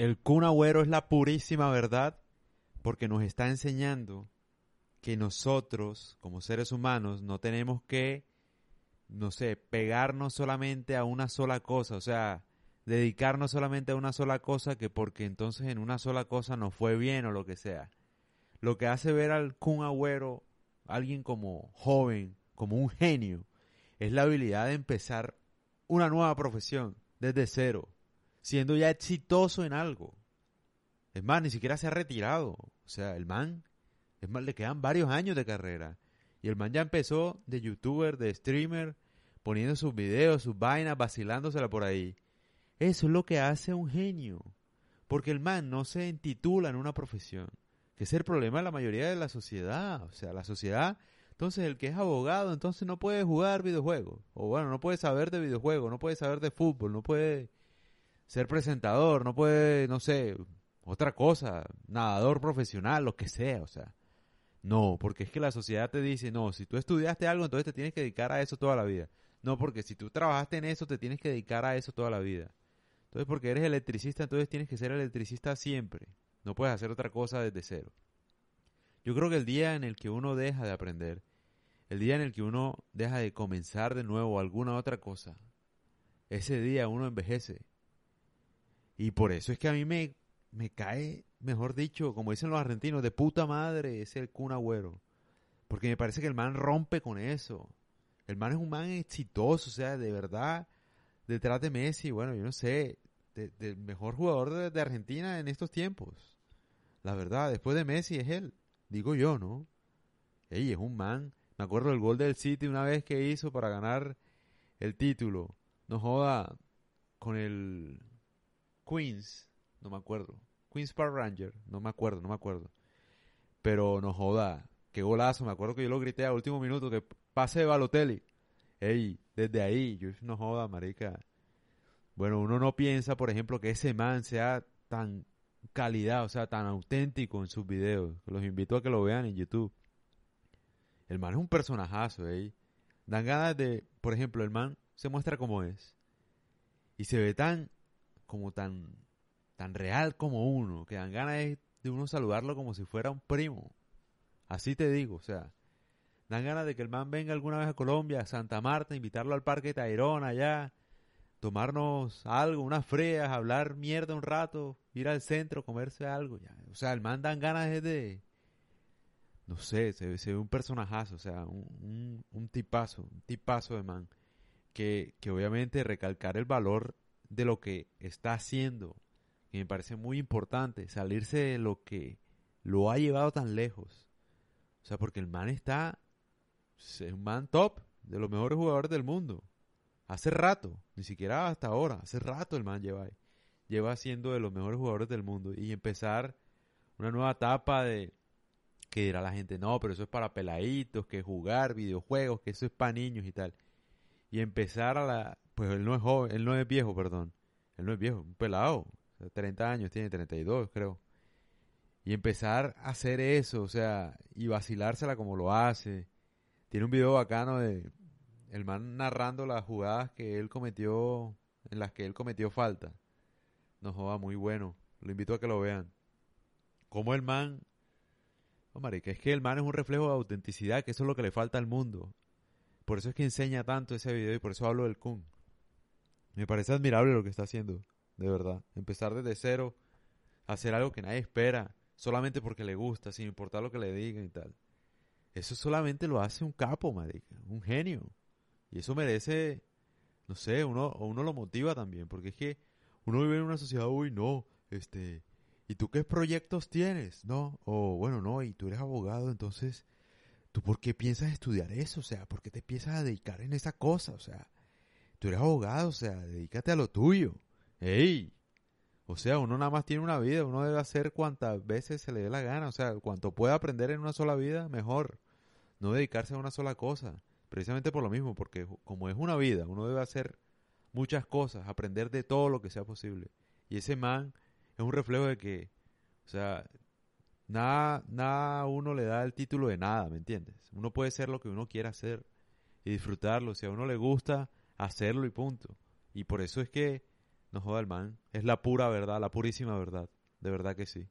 el Kun Agüero es la purísima verdad porque nos está enseñando que nosotros, como seres humanos, no tenemos que, no sé, pegarnos solamente a una sola cosa, o sea, dedicarnos solamente a una sola cosa que porque entonces en una sola cosa nos fue bien o lo que sea. Lo que hace ver al Kun Agüero, alguien como joven, como un genio, es la habilidad de empezar una nueva profesión desde cero, siendo ya exitoso en algo. Es más, ni siquiera se ha retirado. O sea, el man, es más, le quedan varios años de carrera. Y el man ya empezó de youtuber, de streamer, poniendo sus videos, sus vainas, vacilándosela por ahí. Eso es lo que hace un genio. Porque el man no se intitula en una profesión. Que es el problema de la mayoría de la sociedad. O sea, la sociedad entonces el que es abogado, entonces no puede jugar videojuegos. O bueno, no puede saber de videojuegos, no puede saber de fútbol, no puede ser presentador, no puede, no sé, otra cosa, nadador profesional, lo que sea, o sea. No, porque es que la sociedad te dice, no, si tú estudiaste algo, entonces te tienes que dedicar a eso toda la vida. No, porque si tú trabajaste en eso, te tienes que dedicar a eso toda la vida. Entonces, porque eres electricista, entonces tienes que ser electricista siempre. No puedes hacer otra cosa desde cero. Yo creo que el día en el que uno deja de aprender el día en el que uno deja de comenzar de nuevo alguna otra cosa, ese día uno envejece. Y por eso es que a mí me, me cae, mejor dicho, como dicen los argentinos, de puta madre es el Kun Agüero. Porque me parece que el man rompe con eso. El man es un man exitoso, o sea, de verdad, detrás de Messi, bueno, yo no sé, del mejor jugador de, de Argentina en estos tiempos. La verdad, después de Messi es él, digo yo, ¿no? Ey, es un man me acuerdo del gol del City una vez que hizo para ganar el título. No joda con el Queens, no me acuerdo. Queens Park Ranger, no me acuerdo, no me acuerdo. Pero no joda, qué golazo. Me acuerdo que yo lo grité a último minuto que pase de Balotelli. Ey, desde ahí, yo no joda, marica. Bueno, uno no piensa, por ejemplo, que ese man sea tan calidad, o sea, tan auténtico en sus videos. Los invito a que lo vean en YouTube. El man es un personajazo, ¿eh? Dan ganas de, por ejemplo, el man se muestra como es. Y se ve tan, como tan, tan real como uno, que dan ganas de, uno saludarlo como si fuera un primo. Así te digo, o sea, dan ganas de que el man venga alguna vez a Colombia, a Santa Marta, invitarlo al Parque Tayrona allá, tomarnos algo, unas freas, hablar mierda un rato, ir al centro, comerse algo. Ya. O sea, el man dan ganas de, no sé, se, ve un personajazo, o sea, un, un, tipazo, un tipazo de man, que, que obviamente recalcar el valor de lo que está haciendo, que me parece muy importante, salirse de lo que lo ha llevado tan lejos. O sea, porque el man está, es un man top, de los mejores jugadores del mundo. Hace rato, ni siquiera hasta ahora, hace rato el man lleva, lleva siendo de los mejores jugadores del mundo. Y empezar una nueva etapa de, que dirá la gente, no, pero eso es para peladitos, que jugar videojuegos, que eso es para niños y tal. Y empezar a la... Pues él no es joven, él no es viejo, perdón. Él no es viejo, un pelado. 30 años, tiene 32 creo. Y empezar a hacer eso, o sea, y vacilársela como lo hace. Tiene un video bacano de el man narrando las jugadas que él cometió, en las que él cometió falta. No joda, muy bueno. Lo invito a que lo vean. Como el man no, marica, es que el man es un reflejo de autenticidad, que eso es lo que le falta al mundo. Por eso es que enseña tanto ese video y por eso hablo del Kun. Me parece admirable lo que está haciendo, de verdad. Empezar desde cero, hacer algo que nadie espera, solamente porque le gusta, sin importar lo que le digan y tal. Eso solamente lo hace un capo, marica, un genio. Y eso merece, no sé, uno, uno lo motiva también, porque es que uno vive en una sociedad, uy, no, este, ¿y tú qué proyectos tienes? No, o bueno, no, y tú eres abogado, entonces, ¿tú por qué piensas estudiar eso? O sea, ¿por qué te empiezas a dedicar en esa cosa? O sea, tú eres abogado, o sea, dedícate a lo tuyo. ¡Ey! O sea, uno nada más tiene una vida, uno debe hacer cuantas veces se le dé la gana, o sea, cuanto pueda aprender en una sola vida, mejor. No dedicarse a una sola cosa, precisamente por lo mismo, porque como es una vida, uno debe hacer muchas cosas, aprender de todo lo que sea posible. Y ese man es un reflejo de que, o sea, nada, nada uno le da el título de nada, ¿me entiendes? Uno puede ser lo que uno quiera hacer y disfrutarlo. Si a uno le gusta, hacerlo y punto. Y por eso es que No joda el man. Es la pura verdad, la purísima verdad. De verdad que sí.